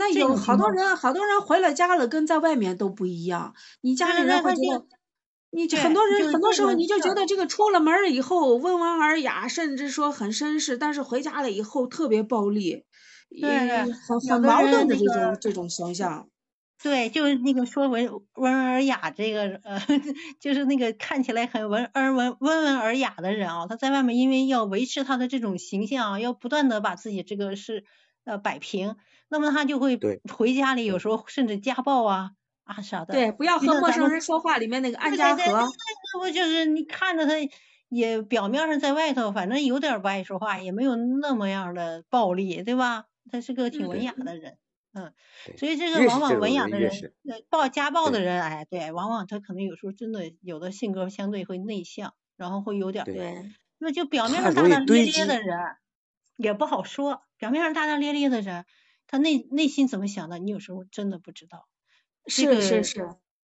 那有好多人，好多人回了家了，跟在外面都不一样。你家里人会觉得，你很多人很多时候你就觉得这个出了门以后温文尔雅，甚至说很绅士，但是回家了以后特别暴力，对，很很矛盾的这种这种形象。对，就是那个说文温文尔雅这个呃，就是那个看起来很文而文温文尔雅的人啊，他在外面因为要维持他的这种形象，要不断的把自己这个是呃摆平，那么他就会回家里有时候甚至家暴啊啊啥的。对，不要和陌生人说话里面那个安家和。那不就是你看着他也表面上在外头，反正有点不爱说话，也没有那么样的暴力，对吧？他是个挺文雅的人。嗯，所以这个往往文雅的人，暴家暴的人，哎，对，往往他可能有时候真的有的性格相对会内向，然后会有点对，那就表面上大大咧咧的人也不好说，表面上大大咧咧的人，他内内心怎么想的，你有时候真的不知道。是是是，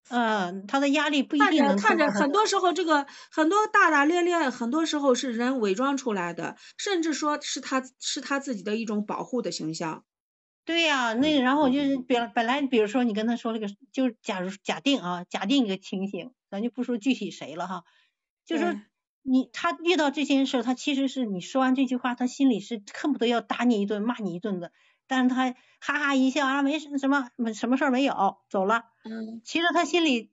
嗯，他的压力不一定能看着很多时候这个很多大大咧咧，很多时候是人伪装出来的，甚至说是他是他自己的一种保护的形象。对呀，那然后就是本本来比如说你跟他说这个，就是假如假定啊，假定一个情形，咱就不说具体谁了哈，就是你他遇到这件事，他其实是你说完这句话，他心里是恨不得要打你一顿，骂你一顿的，但是他哈哈一笑啊，没什什么什么事儿没有，走了。嗯。其实他心里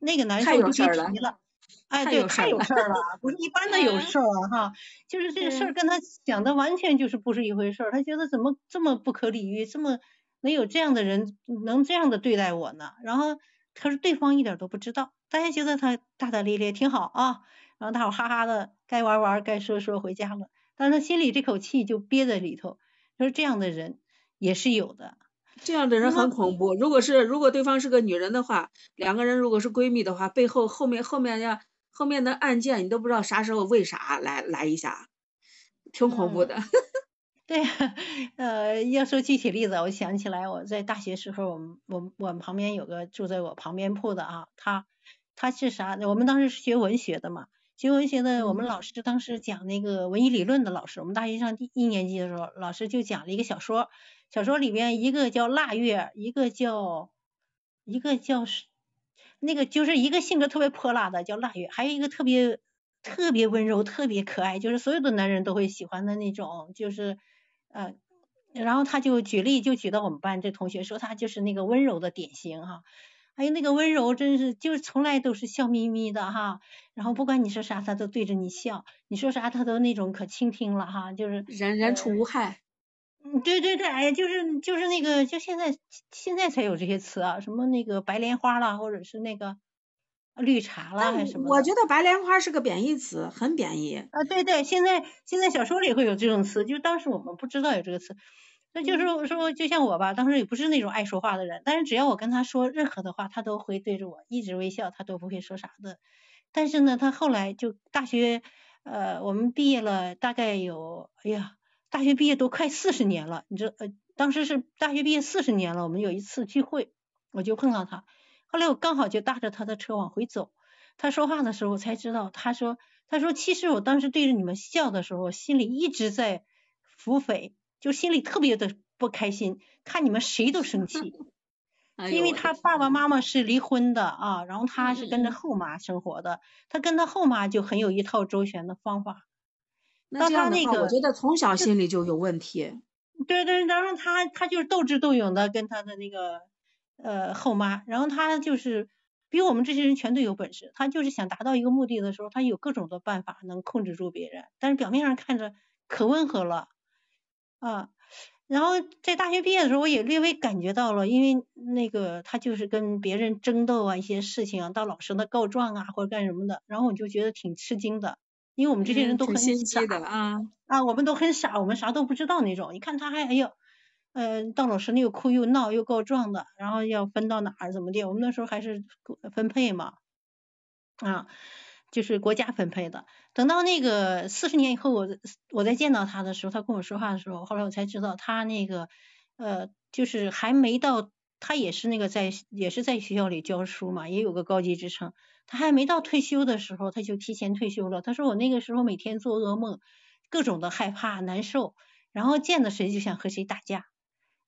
那个难受就别提了。哎，对，太有事儿了，不是一般的有事儿啊哈，就是这个事儿跟他想的完全就是不是一回事儿，他觉得怎么这么不可理喻，这么能有这样的人能这样的对待我呢？然后可是对方一点都不知道，大家觉得他大大咧咧挺好啊，然后大伙哈哈的该玩玩该说说回家了，但是他心里这口气就憋在里头，说这样的人也是有的。这样的人很恐怖。如果是如果对方是个女人的话，两个人如果是闺蜜的话，背后后面后面要后面的案件你都不知道啥时候为啥来来一下，挺恐怖的。对，呃，要说具体例子，我想起来我在大学时候，我们我我们旁边有个住在我旁边铺的啊，他他是啥？我们当时是学文学的嘛，学文学的我们老师当时讲那个文艺理论的老师，我们大学上第一年级的时候，老师就讲了一个小说。小说里边一个叫腊月，一个叫一个叫是那个就是一个性格特别泼辣的叫腊月，还有一个特别特别温柔、特别可爱，就是所有的男人都会喜欢的那种，就是呃，然后他就举例就举到我们班这同学说他就是那个温柔的典型哈，还有那个温柔真是就是从来都是笑眯眯的哈，然后不管你说啥他都对着你笑，你说啥他都那种可倾听了哈，就是人人畜无害。嗯，对对对，哎，就是就是那个，就现在现在才有这些词啊，什么那个白莲花啦，或者是那个绿茶啦，还是什么？我觉得白莲花是个贬义词，很贬义。啊，对对，现在现在小说里会有这种词，就当时我们不知道有这个词。那就是说，就像我吧，当时也不是那种爱说话的人，但是只要我跟他说任何的话，他都会对着我一直微笑，他都不会说啥的。但是呢，他后来就大学，呃，我们毕业了大概有，哎呀。大学毕业都快四十年了，你知呃，当时是大学毕业四十年了。我们有一次聚会，我就碰到他，后来我刚好就搭着他的车往回走，他说话的时候才知道，他说他说其实我当时对着你们笑的时候，心里一直在腹诽，就心里特别的不开心，看你们谁都生气，因为他爸爸妈妈是离婚的啊，然后他是跟着后妈生活的，他跟他后妈就很有一套周旋的方法。那这样的话，我觉得从小心里就有问题。对对，然后他他就是斗智斗勇的跟他的那个呃后妈，然后他就是比我们这些人全都有本事。他就是想达到一个目的的时候，他有各种的办法能控制住别人，但是表面上看着可温和了啊。然后在大学毕业的时候，我也略微感觉到了，因为那个他就是跟别人争斗啊，一些事情啊，到老师那告状啊或者干什么的，然后我就觉得挺吃惊的。因为我们这些人都很傻啊啊，我们都很傻，我们啥都不知道那种。你看他还哎呦，呃，到老师那又哭又闹又告状的，然后要分到哪儿怎么的？我们那时候还是分配嘛，啊，就是国家分配的。等到那个四十年以后，我我再见到他的时候，他跟我说话的时候，后来我才知道他那个呃，就是还没到，他也是那个在也是在学校里教书嘛，也有个高级职称。他还没到退休的时候，他就提前退休了。他说我那个时候每天做噩梦，各种的害怕难受，然后见到谁就想和谁打架，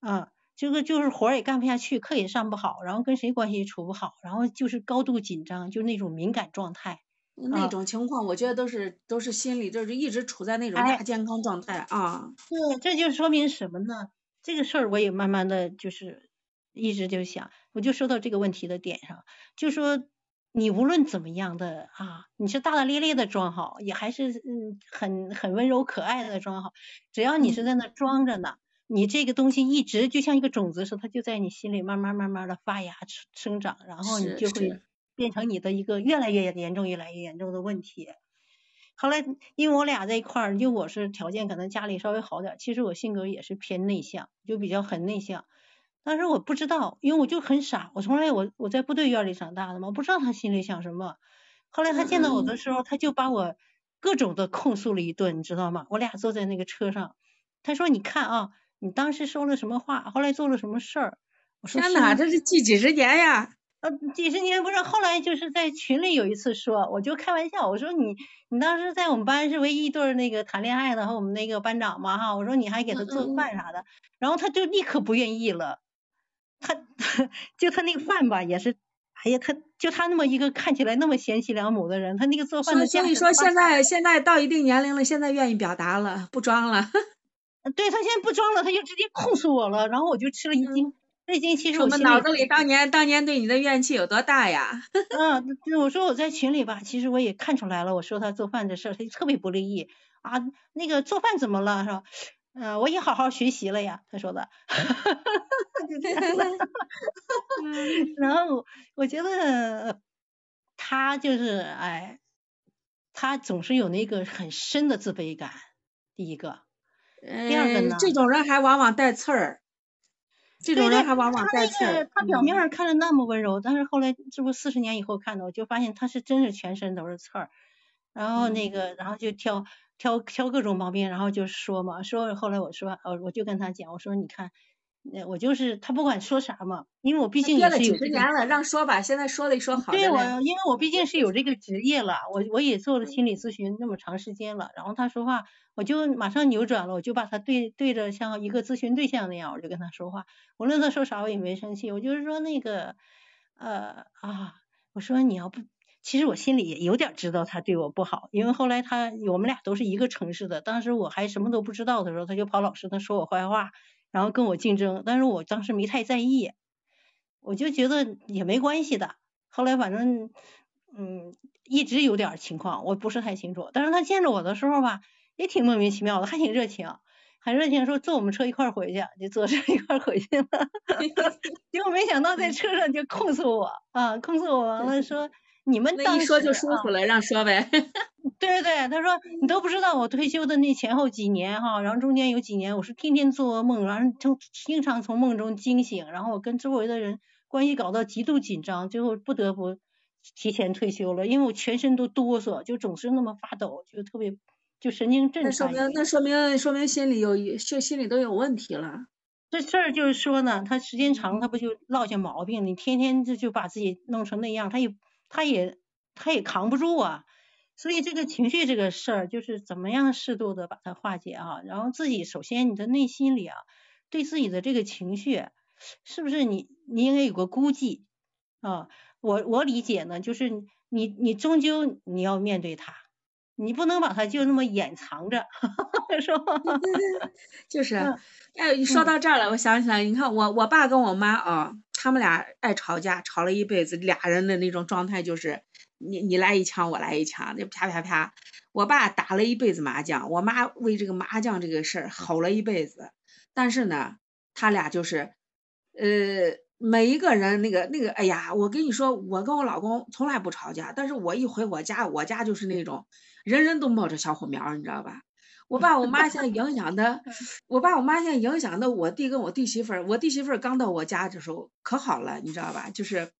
啊，这个就是活儿也干不下去，课也上不好，然后跟谁关系也处不好，然后就是高度紧张，就那种敏感状态。那种情况，我觉得都是都是心理，就是一直处在那种亚健康状态啊。对，这就说明什么呢？这个事儿我也慢慢的就是一直就想，我就说到这个问题的点上，就说你无论怎么样的啊，你是大大咧咧的装好，也还是嗯很很温柔可爱的装好，只要你是在那装着呢。你这个东西一直就像一个种子似的，它就在你心里慢慢慢慢的发芽生生长，然后你就会变成你的一个越来越严重、越来越严重的问题。后来因为我俩在一块儿，就我是条件可能家里稍微好点，其实我性格也是偏内向，就比较很内向。当时我不知道，因为我就很傻，我从来我我在部队院里长大的嘛，我不知道他心里想什么。后来他见到我的时候，他就把我各种的控诉了一顿，你知道吗？我俩坐在那个车上，他说：“你看啊。”你当时说了什么话？后来做了什么事儿？我说天哪，这是记几十年呀！呃，几十年不是，后来就是在群里有一次说，我就开玩笑，我说你你当时在我们班是唯一一对那个谈恋爱的和我们那个班长嘛哈，我说你还给他做饭啥的，然后他就立刻不愿意了，他 就他那个饭吧也是，哎呀，他就他那么一个看起来那么贤妻良母的人，他那个做饭的。所以说现在现在到一定年龄了，现在愿意表达了，不装了。对他现在不装了，他就直接控诉我了，然后我就吃了一惊。这一惊其实我们脑子里当年当年对你的怨气有多大呀？嗯，我说我在群里吧，其实我也看出来了，我说他做饭这事儿，他就特别不乐意啊。那个做饭怎么了是吧？嗯，我也好好学习了呀，他说的。就这样 然后我觉得他就是哎，他总是有那个很深的自卑感，第一个。第二个呢，这种人还往往带刺儿。这种人还往往带刺儿。他表面上看着那么温柔，但是后来这不四十年以后看的，我就发现他是真是全身都是刺儿。然后那个，然后就挑挑挑各种毛病，然后就说嘛，说后来我说，我我就跟他讲，我说你看。我就是他不管说啥嘛，因为我毕竟也是有几十年了，让说吧，现在说了一说好。对我，因为我毕竟是有这个职业了，我我也做了心理咨询那么长时间了，然后他说话，我就马上扭转了，我就把他对对着像一个咨询对象那样，我就跟他说话，无论他说啥我也没生气，我就是说那个呃啊，我说你要不，其实我心里也有点知道他对我不好，因为后来他我们俩都是一个城市的，当时我还什么都不知道的时候，他就跑老师那说我坏话。然后跟我竞争，但是我当时没太在意，我就觉得也没关系的。后来反正嗯一直有点情况，我不是太清楚。但是他见着我的时候吧，也挺莫名其妙的，还挺热情，很热情，说坐我们车一块儿回去，就坐车一块儿回去了。结果没想到在车上就控诉我啊，控诉我完了 说。你们那一说就舒服了，让说呗。对 对对，他说你都不知道我退休的那前后几年哈，然后中间有几年我是天天做噩梦，然后从经常从梦中惊醒，然后我跟周围的人关系搞到极度紧张，最后不得不提前退休了，因为我全身都哆嗦，就总是那么发抖，就特别就神经症。那说明那说明说明心里有就心里都有问题了。这事儿就是说呢，他时间长他不就落下毛病？你天天就就把自己弄成那样，他也。他也他也扛不住啊，所以这个情绪这个事儿，就是怎么样适度的把它化解啊，然后自己首先你的内心里啊，对自己的这个情绪，是不是你你应该有个估计啊？我我理解呢，就是你你终究你要面对他，你不能把它就那么掩藏着，是吧？就是，哎，说到这儿了，我想起来，你看我我爸跟我妈啊。他们俩爱吵架，吵了一辈子，俩人的那种状态就是你你来一枪，我来一枪，那啪啪啪。我爸打了一辈子麻将，我妈为这个麻将这个事儿吼了一辈子。但是呢，他俩就是呃每一个人那个那个，哎呀，我跟你说，我跟我老公从来不吵架，但是我一回我家，我家就是那种人人都冒着小火苗，你知道吧？我爸我妈现在影响的，我爸我妈现在影响的我弟跟我弟媳妇儿，我弟媳妇儿刚到我家的时候可好了，你知道吧？就是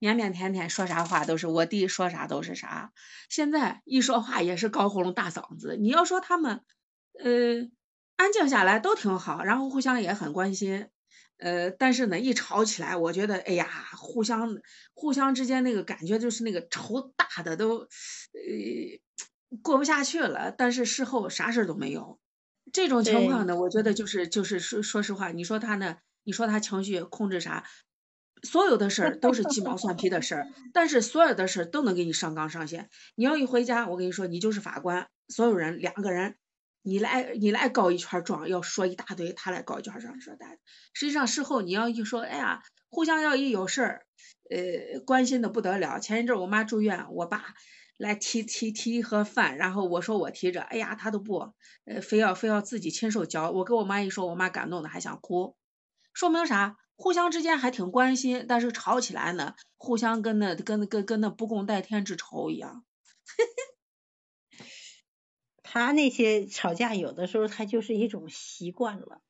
腼腼腆腆，说啥话都是我弟说啥都是啥。现在一说话也是高喉咙大嗓子。你要说他们，呃，安静下来都挺好，然后互相也很关心，呃，但是呢，一吵起来，我觉得，哎呀，互相互相之间那个感觉就是那个仇大的都，呃。过不下去了，但是事后啥事儿都没有。这种情况呢，我觉得就是就是说说实话，你说他呢，你说他情绪控制啥？所有的事儿都是鸡毛蒜皮的事儿，但是所有的事儿都能给你上纲上线。你要一回家，我跟你说，你就是法官，所有人两个人，你来你来告一圈状，要说一大堆，他来告一圈状，说大。实际上事后你要一说，哎呀，互相要一有事儿，呃，关心的不得了。前一阵我妈住院，我爸来提提提一盒饭，然后我说我提着，哎呀，他都不，呃，非要非要自己亲手交。我跟我妈一说，我妈感动的还想哭，说明啥？互相之间还挺关心，但是吵起来呢，互相跟那跟跟跟那不共戴天之仇一样。他那些吵架有的时候他就是一种习惯了，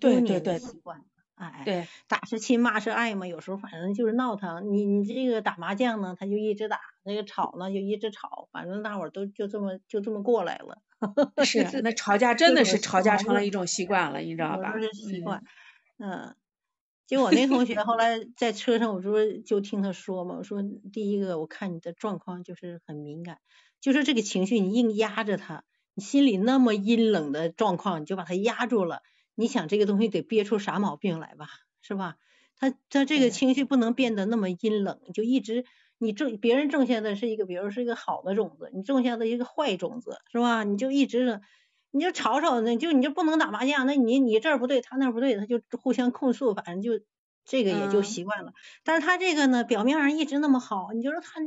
对对对，习惯，哎，对，打是亲骂是爱嘛，有时候反正就是闹腾。你你这个打麻将呢，他就一直打；那个吵呢，就一直吵。反正大伙儿都就这么就这么过来了。是，那吵架真的是吵架成了一种习惯了，你知道吧？是习惯，嗯。就我那同学后来在车上，我说就听他说嘛，我说第一个我看你的状况就是很敏感，就说这个情绪你硬压着他，你心里那么阴冷的状况，你就把它压住了，你想这个东西得憋出啥毛病来吧，是吧？他他这个情绪不能变得那么阴冷，就一直你种别人种下的是一个，比如是一个好的种子，你种下的一个坏种子，是吧？你就一直。你就吵吵，那就你就不能打麻将，那你你这儿不对，他那儿不对，他就互相控诉，反正就这个也就习惯了。但是他这个呢，表面上一直那么好，你就说他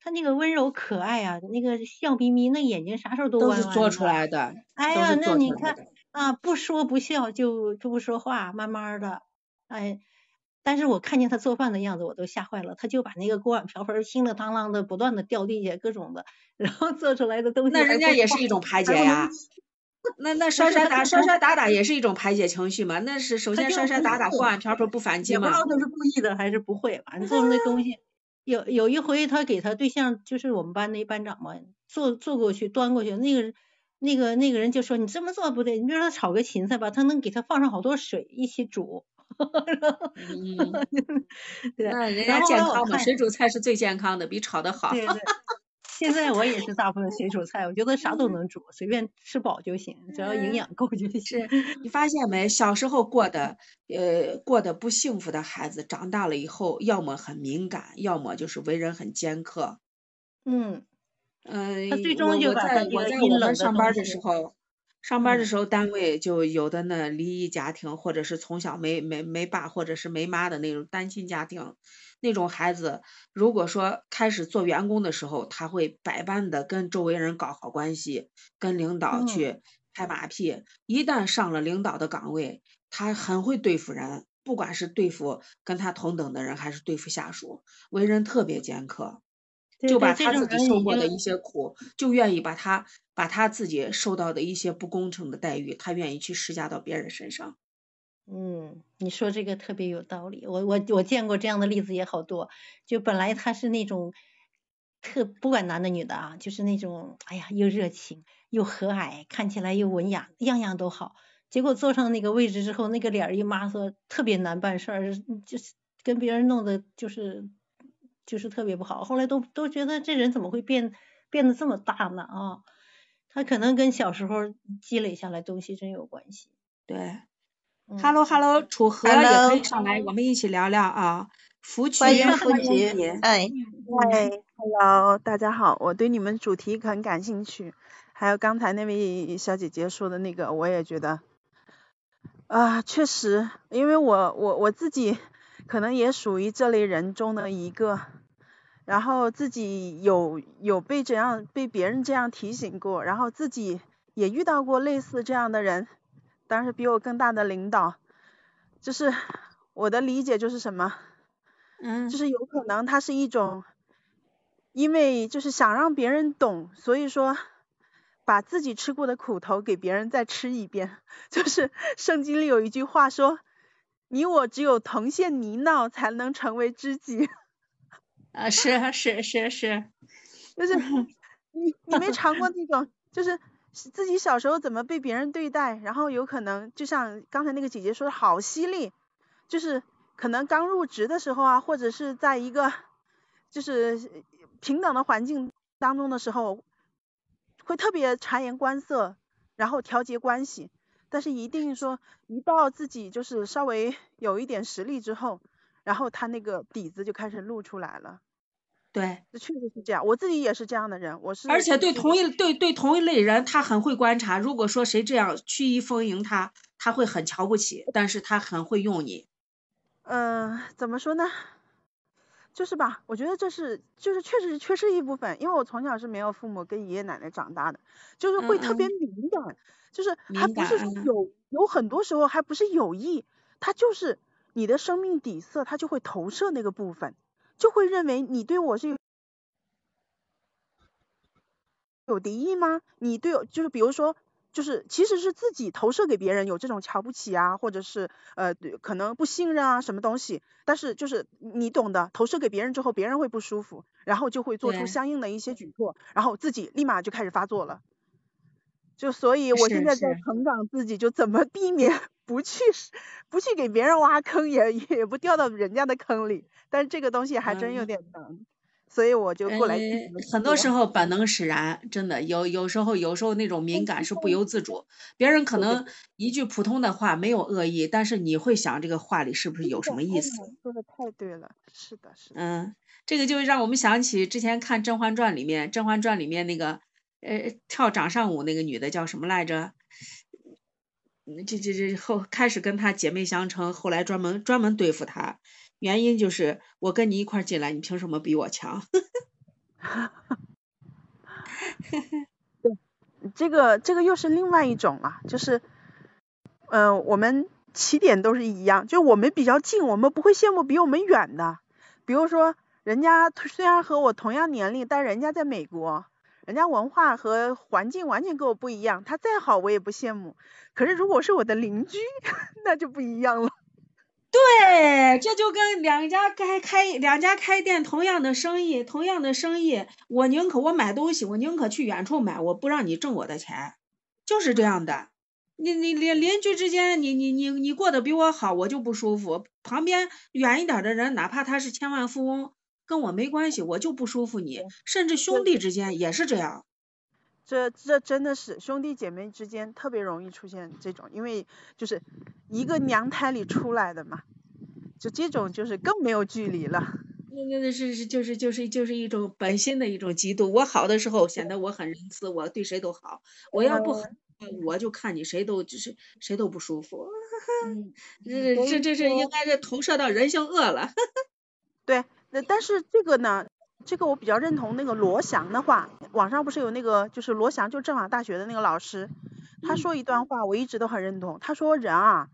他那个温柔可爱啊，那个笑眯眯，那眼睛啥时候都弯弯的。都是做出来的。哎呀，那你看啊，不说不笑就就不说话，慢慢的，哎，但是我看见他做饭的样子，我都吓坏了。他就把那个锅碗瓢盆叮了当啷的不断的掉地下，各种的，然后做出来的东西。那人家 也是一种排解呀。那那摔摔打摔摔打打也是一种排解情绪嘛？那是首先摔摔打打锅碗瓢盆不反击嘛？也不知道他是故意的还是不会，反正做出那东西。有有一回他给他对象，就是我们班那班长嘛，坐坐过去端过去，那个那个那个人就说你这么做不对，你比如说炒个芹菜吧，他能给他放上好多水一起煮。嗯，对，那人家健康嘛，水煮菜是最健康的，比炒的好。对对。现在我也是大部分水煮菜，我觉得啥都能煮，随便吃饱就行，只要营养够就行。是你发现没？小时候过的呃过得不幸福的孩子，长大了以后，要么很敏感，要么就是为人很尖刻。嗯嗯，他最终就在我在我们上班的时候，上班的时候单位就有的那离异家庭，或者是从小没没没爸或者是没妈的那种单亲家庭。那种孩子，如果说开始做员工的时候，他会百般的跟周围人搞好关系，跟领导去拍马屁。一旦上了领导的岗位，他很会对付人，不管是对付跟他同等的人，还是对付下属，为人特别尖刻，就把他自己受过的一些苦，就愿意把他把他自己受到的一些不公正的待遇，他愿意去施加到别人身上。嗯，你说这个特别有道理。我我我见过这样的例子也好多。就本来他是那种特不管男的女的啊，就是那种哎呀又热情又和蔼，看起来又文雅，样样都好。结果坐上那个位置之后，那个脸一抹色，特别难办事儿，就是跟别人弄的，就是就是特别不好。后来都都觉得这人怎么会变变得这么大呢啊？他可能跟小时候积累下来东西真有关系。对。Hello Hello，楚河也可以上来，我们一起聊聊啊。福欢迎福吉，哎，嗨，Hello，大家好，我对你们主题很感兴趣，还有刚才那位小姐姐说的那个，我也觉得啊，确实，因为我我我自己可能也属于这类人中的一个，然后自己有有被这样被别人这样提醒过，然后自己也遇到过类似这样的人。当然是比我更大的领导，就是我的理解就是什么，嗯，就是有可能他是一种，因为就是想让别人懂，所以说把自己吃过的苦头给别人再吃一遍。就是圣经里有一句话说，你我只有同陷泥淖才能成为知己。啊，是是是是，就是 你你没尝过那种，就是。自己小时候怎么被别人对待，然后有可能就像刚才那个姐姐说的好犀利，就是可能刚入职的时候啊，或者是在一个就是平等的环境当中的时候，会特别察言观色，然后调节关系，但是一定说一到自己就是稍微有一点实力之后，然后他那个底子就开始露出来了。对，这确实是这样，我自己也是这样的人，我是。而且对同一对对同一类人，他很会观察。如果说谁这样曲意逢迎他，他会很瞧不起，但是他很会用你。嗯，怎么说呢？就是吧，我觉得这是就是确实是缺失一部分，因为我从小是没有父母跟爷爷奶奶长大的，就是会特别敏感，就是还不是有有很多时候还不是有意，他就是你的生命底色，他就会投射那个部分。就会认为你对我是有有敌意吗？你对就是比如说就是其实是自己投射给别人有这种瞧不起啊，或者是呃可能不信任啊什么东西，但是就是你懂的，投射给别人之后别人会不舒服，然后就会做出相应的一些举措，然后自己立马就开始发作了。就所以我现在在成长自己，就怎么避免不去不去给别人挖坑，也 也不掉到人家的坑里。但是这个东西还真有点难，所以我就过来。很多时候本能使然，真的有有时候有时候那种敏感是不由自主。别人可能一句普通的话没有恶意，但是你会想这个话里是不是有什么意思？说的太对了，是的，是的。嗯，这个就让我们想起之前看《甄嬛传》里面，《甄嬛传》里面那个呃跳掌上舞那个女的叫什么来着？这这这后开始跟她姐妹相称，后来专门专门对付她。原因就是我跟你一块进来，你凭什么比我强？对，这个这个又是另外一种了，就是，嗯，我们起点都是一样，就我们比较近，我们不会羡慕比我们远的。比如说，人家虽然和我同样年龄，但人家在美国，人家文化和环境完全跟我不一样，他再好我也不羡慕。可是如果是我的邻居，那就不一样了。对，这就跟两家开开两家开店，同样的生意，同样的生意，我宁可我买东西，我宁可去远处买，我不让你挣我的钱，就是这样的。你你邻邻居之间，你你你你过得比我好，我就不舒服。旁边远一点的人，哪怕他是千万富翁，跟我没关系，我就不舒服。你甚至兄弟之间也是这样。这这真的是兄弟姐妹之间特别容易出现这种，因为就是一个娘胎里出来的嘛，就这种就是更没有距离了。那那那是是就是就是就是一种本心的一种嫉妒。我好的时候显得我很仁慈，我对谁都好。我要不好，我就看你谁都就是谁都不舒服。嗯这这这是应该是投射到人性恶了。对，那但是这个呢？这个我比较认同那个罗翔的话，网上不是有那个就是罗翔就政法大学的那个老师，他说一段话我一直都很认同。他说人啊，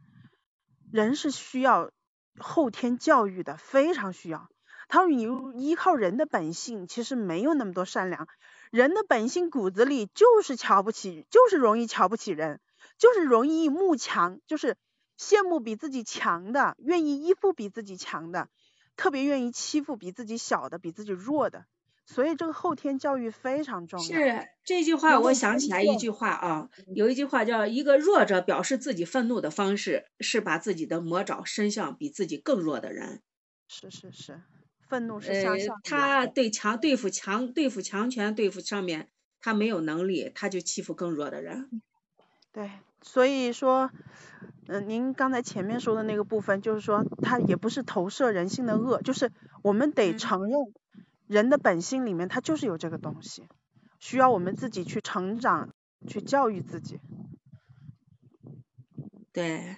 人是需要后天教育的，非常需要。他说你依靠人的本性，其实没有那么多善良。人的本性骨子里就是瞧不起，就是容易瞧不起人，就是容易慕强，就是羡慕比自己强的，愿意依附比自己强的。特别愿意欺负比自己小的、比自己弱的，所以这个后天教育非常重要。是这句话，我想起来一句话啊，有一句话叫“一个弱者表示自己愤怒的方式是把自己的魔爪伸向比自己更弱的人”。是是是，愤怒是向上。他对强对付强对付强权对付上面，他没有能力，他就欺负更弱的人。对，所以说。嗯，您刚才前面说的那个部分，就是说它也不是投射人性的恶，就是我们得承认人的本性里面它就是有这个东西，需要我们自己去成长，去教育自己。对。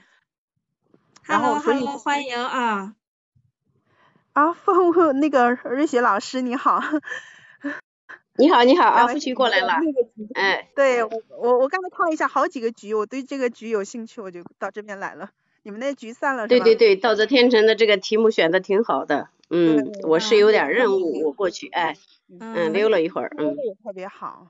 Hello Hello，欢迎啊。啊，凤那个瑞雪老师你好。你好，你好，啊，夫妻过来了，哎，对我我我刚才看了一下好几个局，我对这个局有兴趣，我就到这边来了。你们那局散了对对对，道泽天成的这个题目选的挺好的，嗯，我是有点任务，我过去，哎，嗯，溜了一会儿，嗯，特别好。